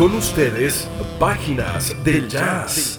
Con ustedes, páginas del jazz.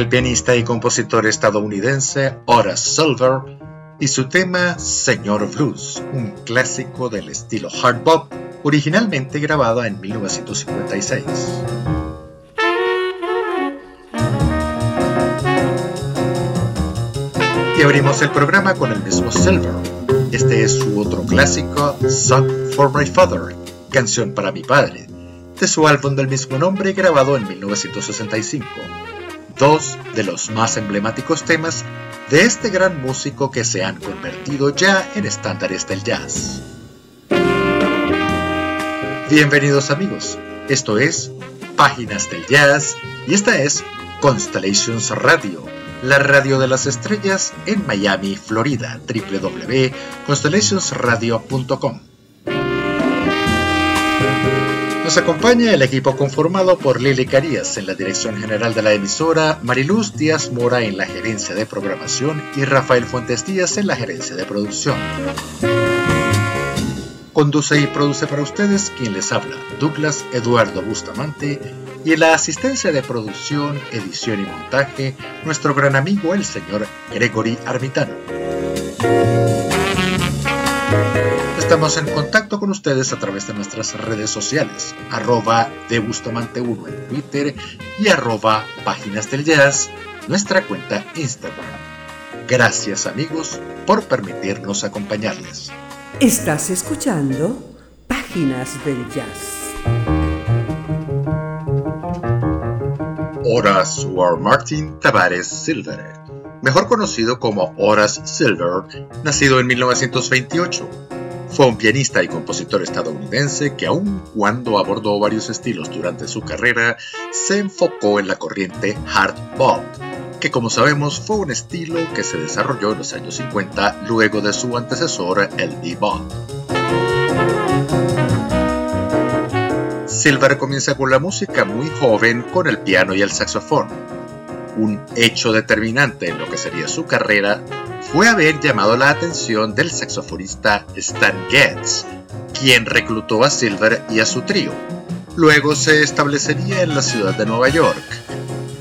El pianista y compositor estadounidense Horace Silver y su tema Señor Blues, un clásico del estilo hard bop, originalmente grabado en 1956. Y abrimos el programa con el mismo Silver. Este es su otro clásico, Song for My Father, canción para mi padre, de su álbum del mismo nombre grabado en 1965 dos de los más emblemáticos temas de este gran músico que se han convertido ya en estándares del jazz. Bienvenidos amigos, esto es Páginas del Jazz y esta es Constellations Radio, la radio de las estrellas en Miami, Florida, www.constellationsradio.com. Nos acompaña el equipo conformado por Lili Carías en la dirección general de la emisora, Mariluz Díaz Mora en la gerencia de programación y Rafael Fuentes Díaz en la gerencia de producción. Conduce y produce para ustedes quien les habla, Douglas Eduardo Bustamante, y en la asistencia de producción, edición y montaje, nuestro gran amigo el señor Gregory Armitano. Estamos en contacto con ustedes a través de nuestras redes sociales, arroba de Bustamante 1 en Twitter y arroba Páginas del Jazz, nuestra cuenta Instagram. Gracias amigos por permitirnos acompañarles. Estás escuchando Páginas del Jazz. Horace Ward Martin Tavares Silver, mejor conocido como Horace Silver, nacido en 1928. Fue un pianista y compositor estadounidense que aun cuando abordó varios estilos durante su carrera, se enfocó en la corriente hard bop, que como sabemos fue un estilo que se desarrolló en los años 50 luego de su antecesor el bebop. Silver comienza con la música muy joven con el piano y el saxofón. Un hecho determinante en lo que sería su carrera fue haber llamado la atención del saxofonista Stan Getz, quien reclutó a Silver y a su trío. Luego se establecería en la ciudad de Nueva York.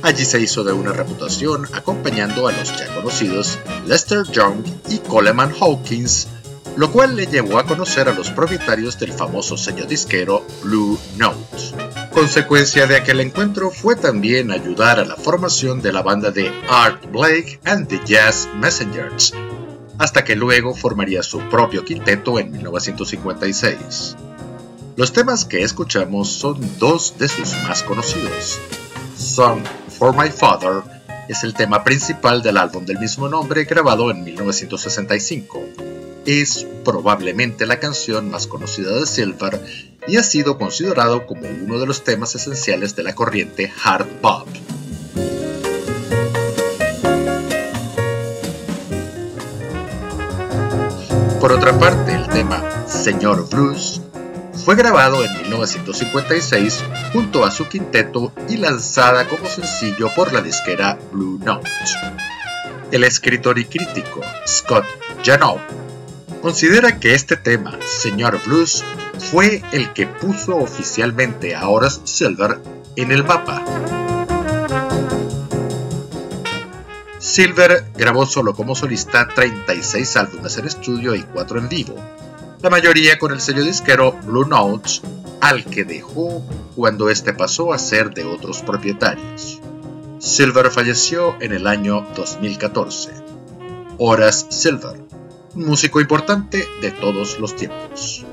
Allí se hizo de una reputación acompañando a los ya conocidos Lester Young y Coleman Hawkins, lo cual le llevó a conocer a los propietarios del famoso sello disquero Blue Note. Consecuencia de aquel encuentro fue también ayudar a la formación de la banda de Art Blake and the Jazz Messengers, hasta que luego formaría su propio quinteto en 1956. Los temas que escuchamos son dos de sus más conocidos. Song for My Father es el tema principal del álbum del mismo nombre grabado en 1965 es probablemente la canción más conocida de Silver y ha sido considerado como uno de los temas esenciales de la corriente hard bop. Por otra parte, el tema Señor Blues fue grabado en 1956 junto a su quinteto y lanzada como sencillo por la disquera Blue Note. El escritor y crítico Scott Janow considera que este tema, Señor Blues, fue el que puso oficialmente a Horace Silver en el mapa. Silver grabó solo como solista 36 álbumes en estudio y 4 en vivo, la mayoría con el sello disquero Blue Notes, al que dejó cuando este pasó a ser de otros propietarios. Silver falleció en el año 2014. Horace Silver músico importante de todos los tiempos.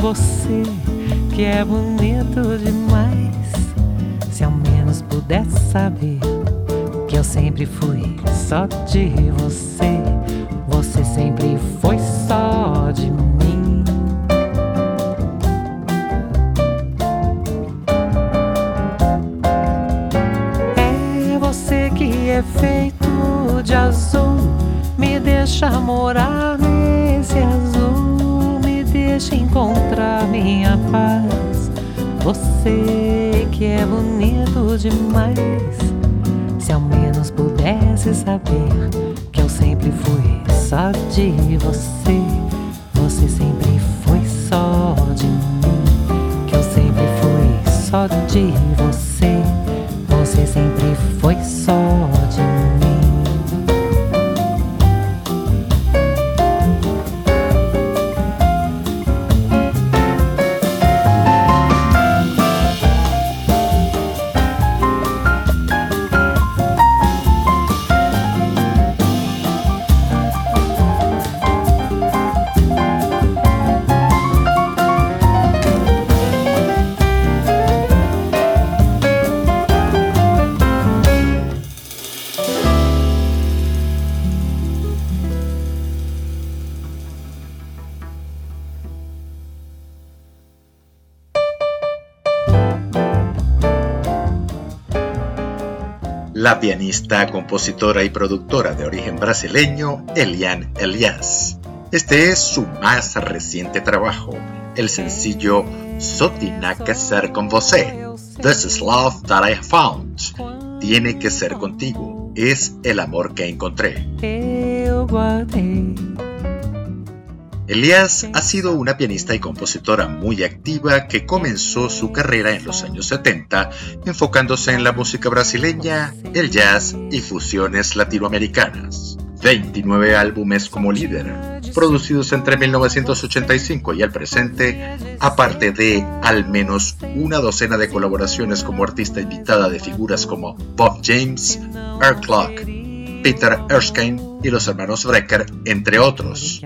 Você que é bonito demais. Se ao menos pudesse saber que eu sempre fui só de você. Você sempre foi só de mim. É você que é feito de azul, me deixa morar contra minha paz. Você que é bonito demais. Se ao menos pudesse saber que eu sempre fui só de você. Pianista, compositora y productora de origen brasileño Eliane Elias. Este es su más reciente trabajo, el sencillo Só que ser con você. This is love that I found. Tiene que ser contigo. Es el amor que encontré. Elias ha sido una pianista y compositora muy activa que comenzó su carrera en los años 70 enfocándose en la música brasileña, el jazz y fusiones latinoamericanas. 29 álbumes como líder, producidos entre 1985 y el presente, aparte de al menos una docena de colaboraciones como artista invitada de figuras como Bob James, Earl Clark, Peter Erskine y los hermanos Brecker, entre otros.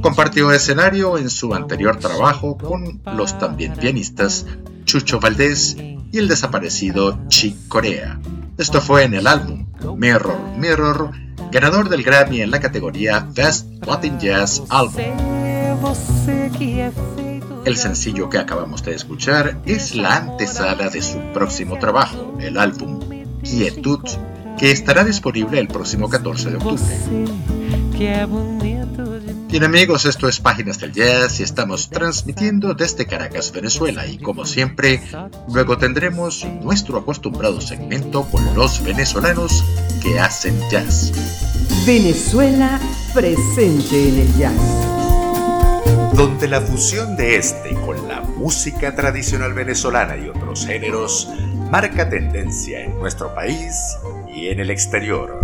Compartió escenario en su anterior trabajo con los también pianistas Chucho Valdés y el desaparecido Chick Corea. Esto fue en el álbum Mirror Mirror, ganador del Grammy en la categoría Best Latin Jazz Album. El sencillo que acabamos de escuchar es la antesala de su próximo trabajo, el álbum Quietud que estará disponible el próximo 14 de octubre. Bien amigos, esto es Páginas del Jazz y estamos transmitiendo desde Caracas, Venezuela y como siempre, luego tendremos nuestro acostumbrado segmento con los venezolanos que hacen jazz. Venezuela presente en el jazz. Donde la fusión de este con la música tradicional venezolana y otros géneros marca tendencia en nuestro país y en el exterior.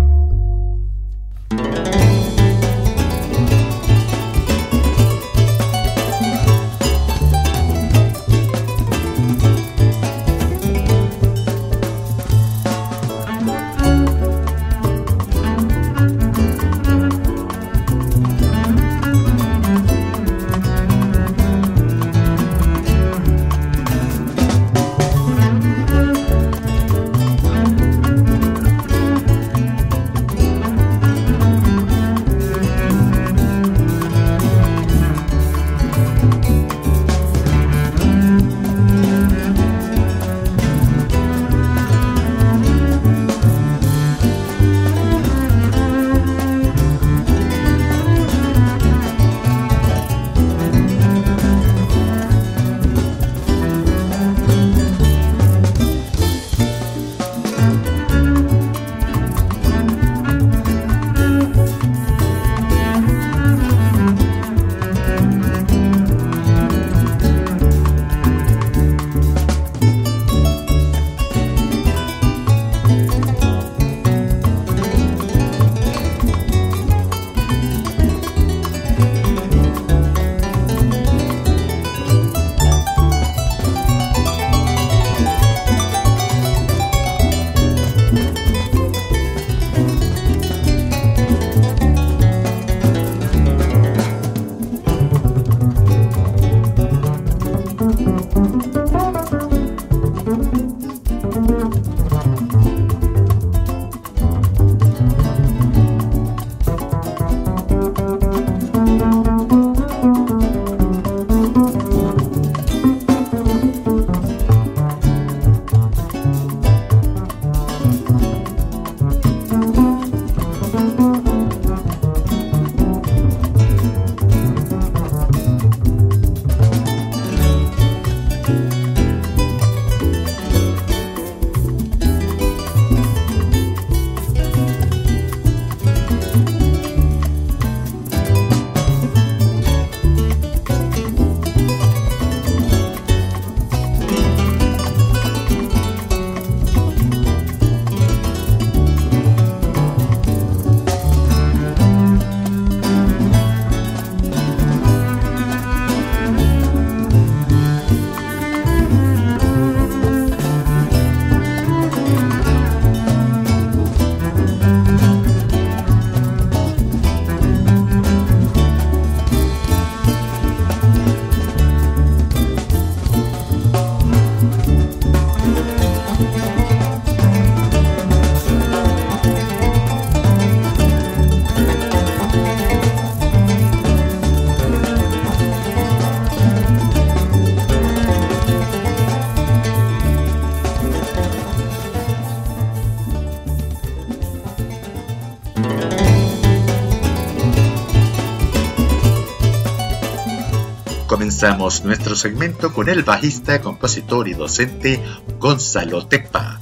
Comenzamos nuestro segmento con el bajista, compositor y docente Gonzalo Tepa.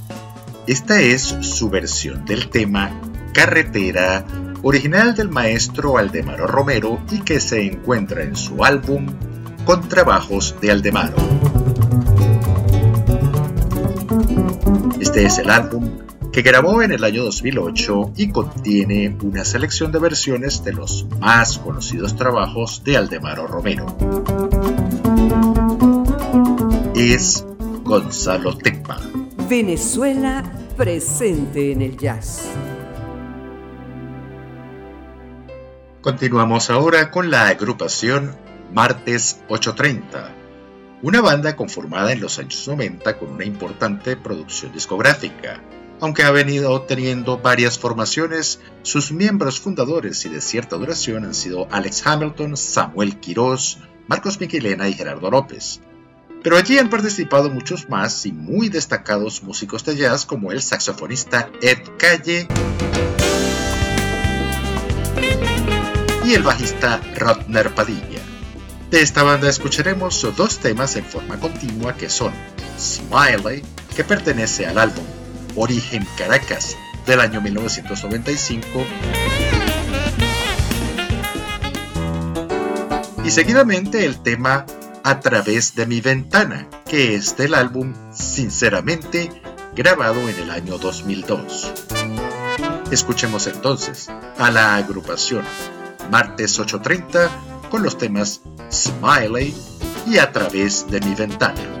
Esta es su versión del tema Carretera, original del maestro Aldemaro Romero y que se encuentra en su álbum Con Trabajos de Aldemaro. Este es el álbum que grabó en el año 2008 y contiene una selección de versiones de los más conocidos trabajos de Aldemaro Romero. Es Gonzalo Tecma. Venezuela presente en el jazz. Continuamos ahora con la agrupación Martes 830, una banda conformada en los años 90 con una importante producción discográfica aunque ha venido teniendo varias formaciones, sus miembros fundadores y de cierta duración han sido Alex Hamilton, Samuel Quirós, Marcos Miquelena y Gerardo López. Pero allí han participado muchos más y muy destacados músicos de jazz como el saxofonista Ed Calle y el bajista Rodner Padilla. De esta banda escucharemos dos temas en forma continua que son Smiley, que pertenece al álbum Origen Caracas del año 1995 y seguidamente el tema A través de mi ventana, que es del álbum Sinceramente, grabado en el año 2002. Escuchemos entonces a la agrupación Martes 830 con los temas Smiley y A través de mi ventana.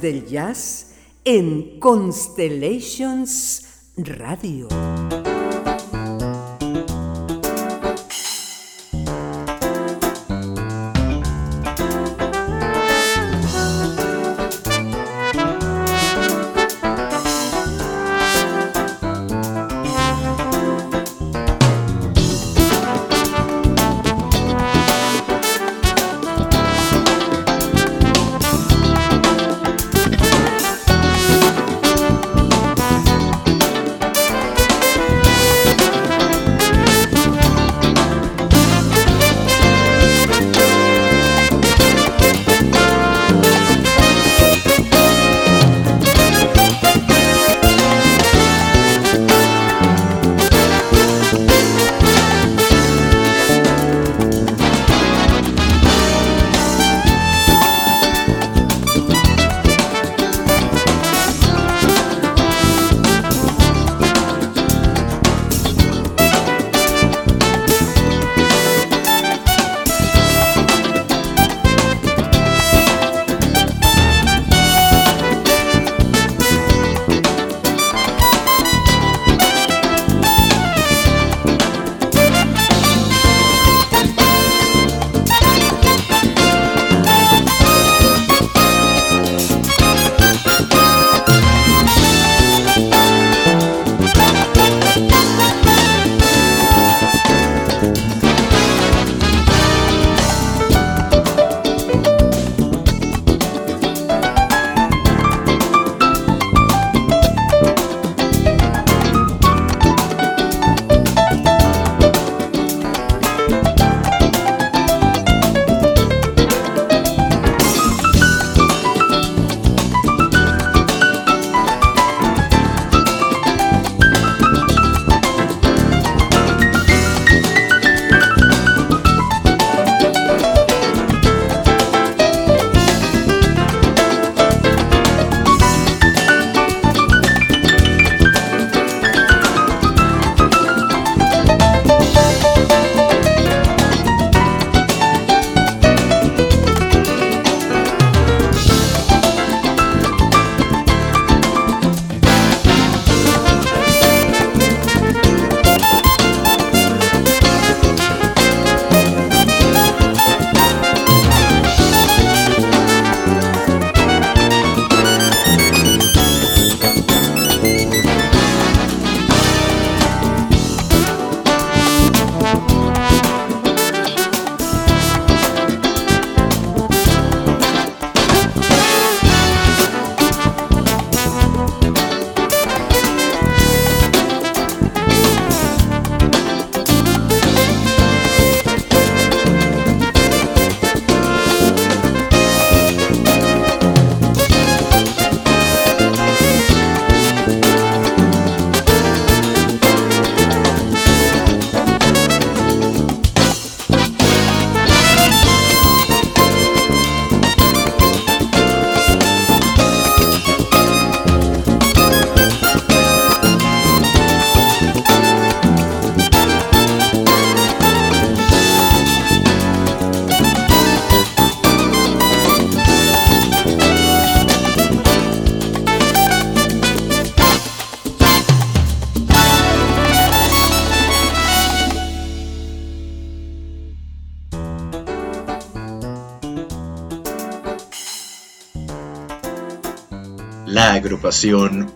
Del jazz en Constellations Radio.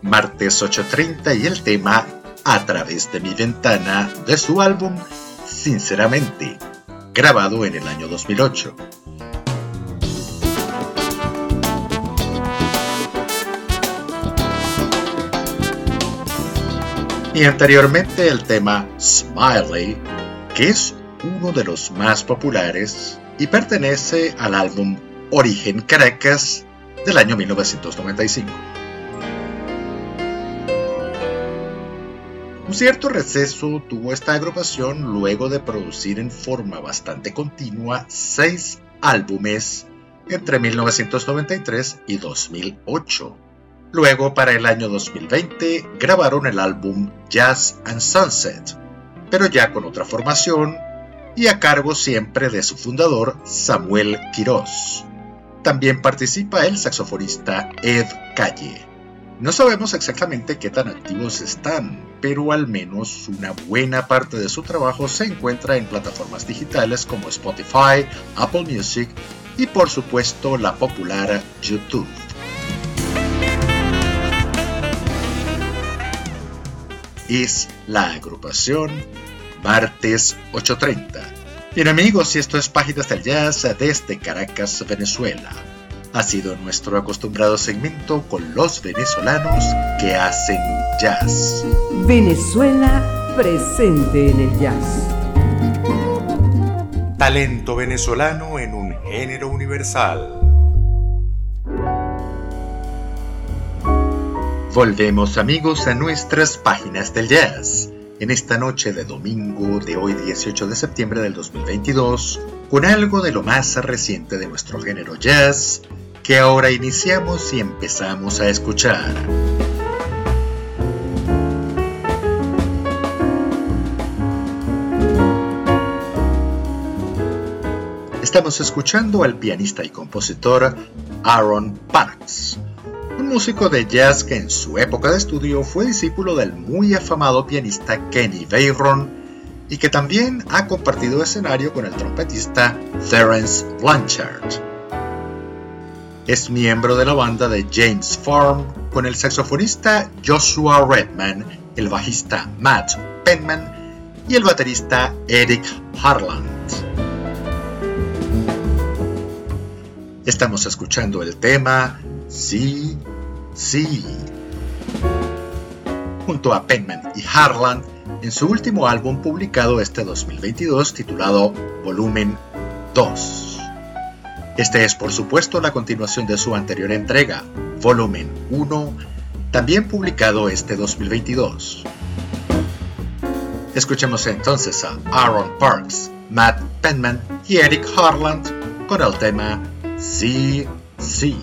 Martes 830 y el tema A través de mi ventana de su álbum Sinceramente, grabado en el año 2008. Y anteriormente el tema Smiley, que es uno de los más populares y pertenece al álbum Origen Caracas del año 1995. Un cierto receso tuvo esta agrupación luego de producir en forma bastante continua seis álbumes entre 1993 y 2008. Luego, para el año 2020, grabaron el álbum Jazz and Sunset, pero ya con otra formación y a cargo siempre de su fundador Samuel Quirós. También participa el saxofonista Ed Calle. No sabemos exactamente qué tan activos están, pero al menos una buena parte de su trabajo se encuentra en plataformas digitales como Spotify, Apple Music y por supuesto la popular YouTube. Es la agrupación Martes 830. Bien amigos, y esto es Páginas del Jazz desde Caracas, Venezuela ha sido nuestro acostumbrado segmento con los venezolanos que hacen jazz. Venezuela presente en el jazz. Talento venezolano en un género universal. Volvemos amigos a nuestras páginas del jazz. En esta noche de domingo de hoy 18 de septiembre del 2022, con algo de lo más reciente de nuestro género jazz, que ahora iniciamos y empezamos a escuchar. Estamos escuchando al pianista y compositor Aaron Parks, un músico de jazz que en su época de estudio fue discípulo del muy afamado pianista Kenny Bayron y que también ha compartido escenario con el trompetista Terence Blanchard. Es miembro de la banda de James Farm con el saxofonista Joshua Redman, el bajista Matt Penman y el baterista Eric Harland. Estamos escuchando el tema Sí, sí. Junto a Penman y Harland en su último álbum publicado este 2022 titulado Volumen 2. Este es por supuesto la continuación de su anterior entrega, Volumen 1, también publicado este 2022. Escuchemos entonces a Aaron Parks, Matt Penman y Eric Harland con el tema Sí,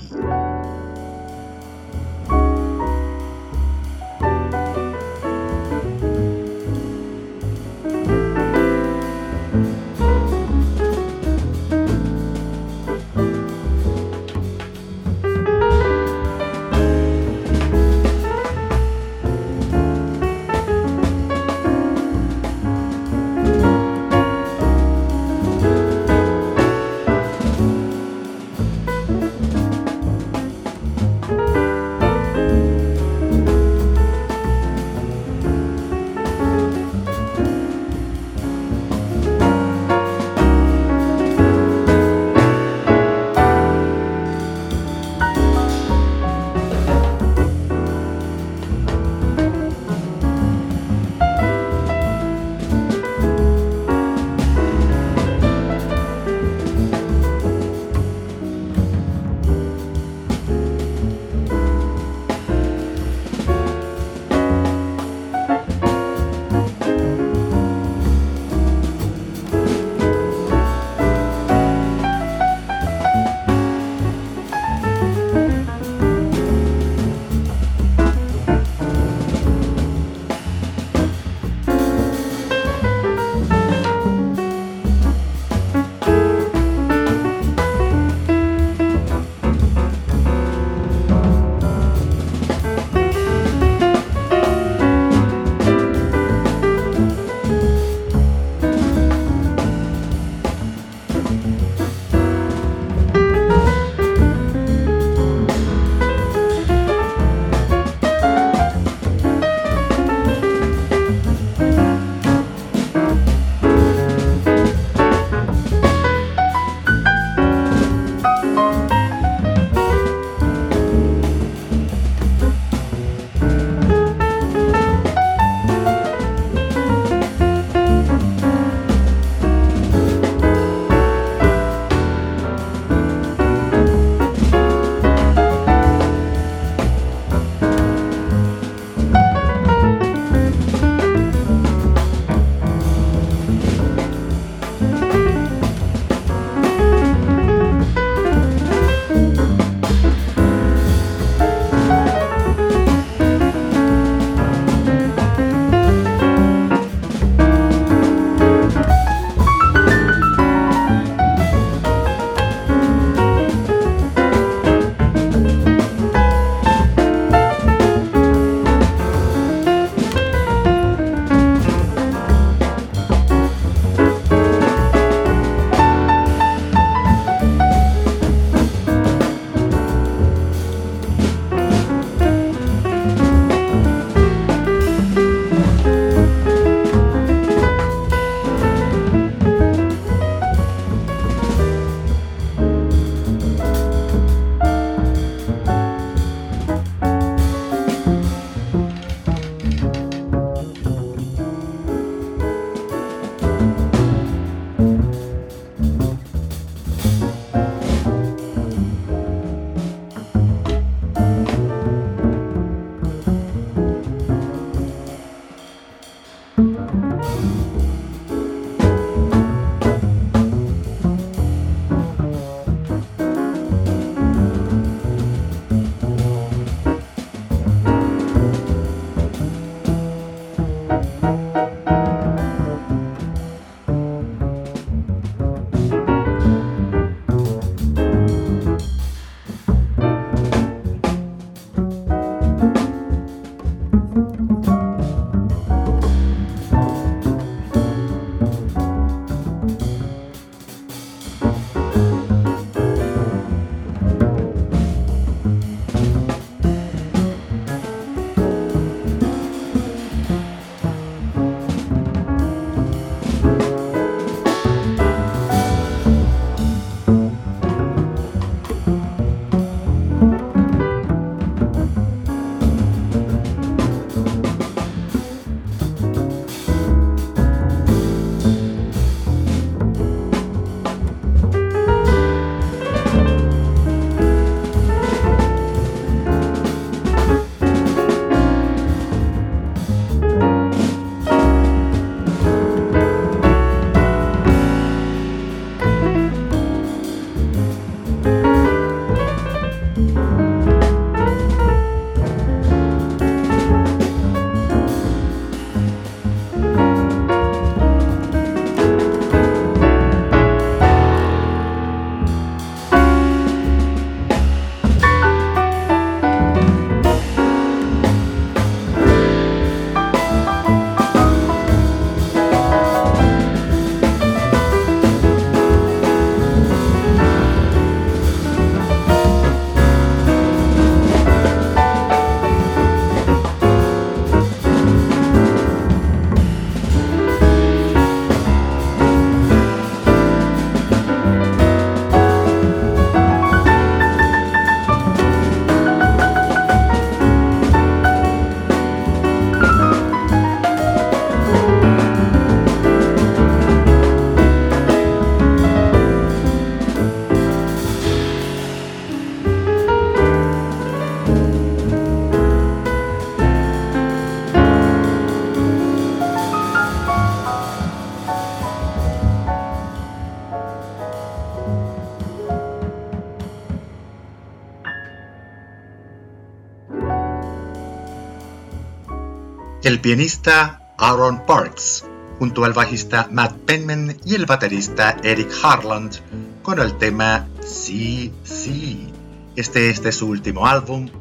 el pianista Aaron Parks, junto al bajista Matt Penman y el baterista Eric Harland, con el tema Sí, sí. Este, este es su último álbum,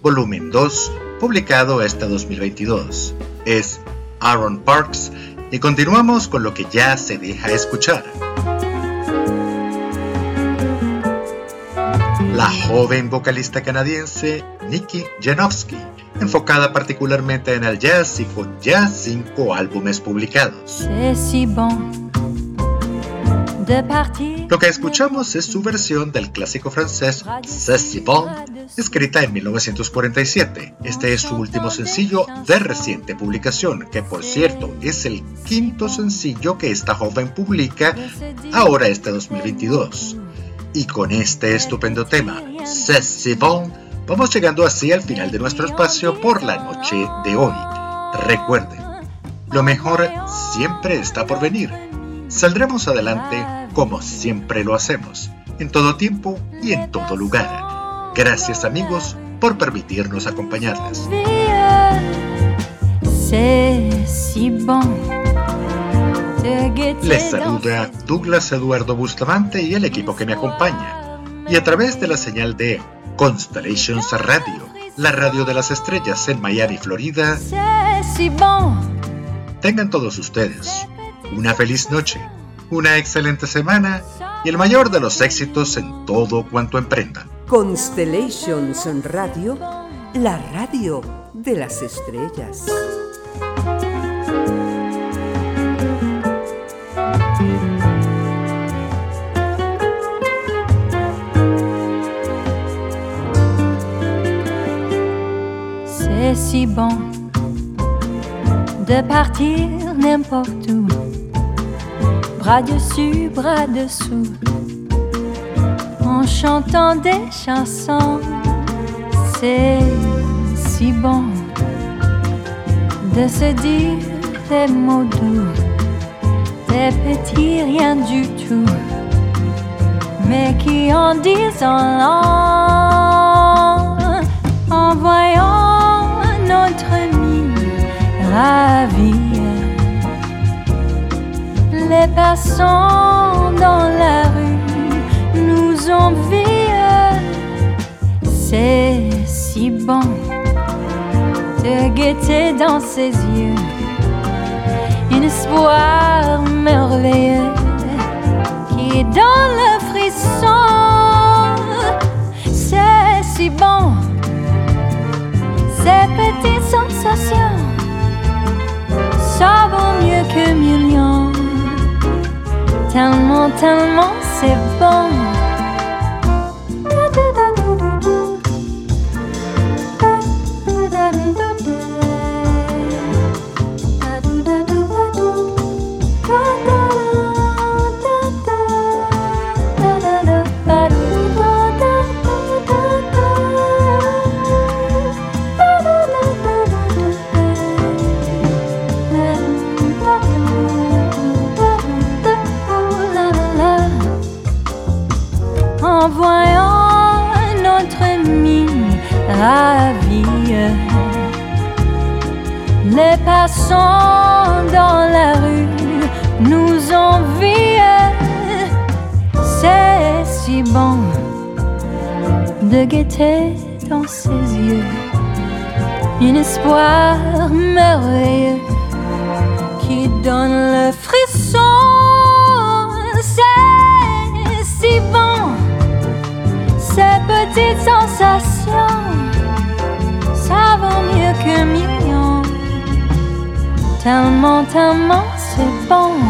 volumen 2, publicado este 2022. Es Aaron Parks y continuamos con lo que ya se deja escuchar. La joven vocalista canadiense Nikki Janowski, enfocada particularmente en el jazz y con ya cinco álbumes publicados. Lo que escuchamos es su versión del clásico francés C'est bon, escrita en 1947. Este es su último sencillo de reciente publicación, que por cierto es el quinto sencillo que esta joven publica ahora este 2022. Y con este estupendo tema, C'est bon, vamos llegando así al final de nuestro espacio por la noche de hoy. Recuerden, lo mejor siempre está por venir. Saldremos adelante como siempre lo hacemos, en todo tiempo y en todo lugar. Gracias amigos por permitirnos acompañarles. Les saluda Douglas Eduardo Bustamante y el equipo que me acompaña. Y a través de la señal de Constellations Radio, la radio de las estrellas en Miami, Florida, tengan todos ustedes una feliz noche una excelente semana y el mayor de los éxitos en todo cuanto emprendan. Constellations Radio, la radio de las estrellas. Si bon de partir n'importe où bras dessus, bras dessous, en chantant des chansons. C'est si bon de se dire des mots doux, des petits rien du tout, mais qui en disent en long, en voyant notre mine ravie les passants dans la rue nous envient. C'est si bon de guetter dans ses yeux un espoir merveilleux qui donne le frisson. C'est si bon, ces petites sensations, ça vaut mieux que millions tellement, tellement c'est bon. Dans ses yeux un espoir merveilleux qui donne le frisson. C'est si bon, ces petites sensations ça vaut mieux que millions. Tellement, tellement c'est bon.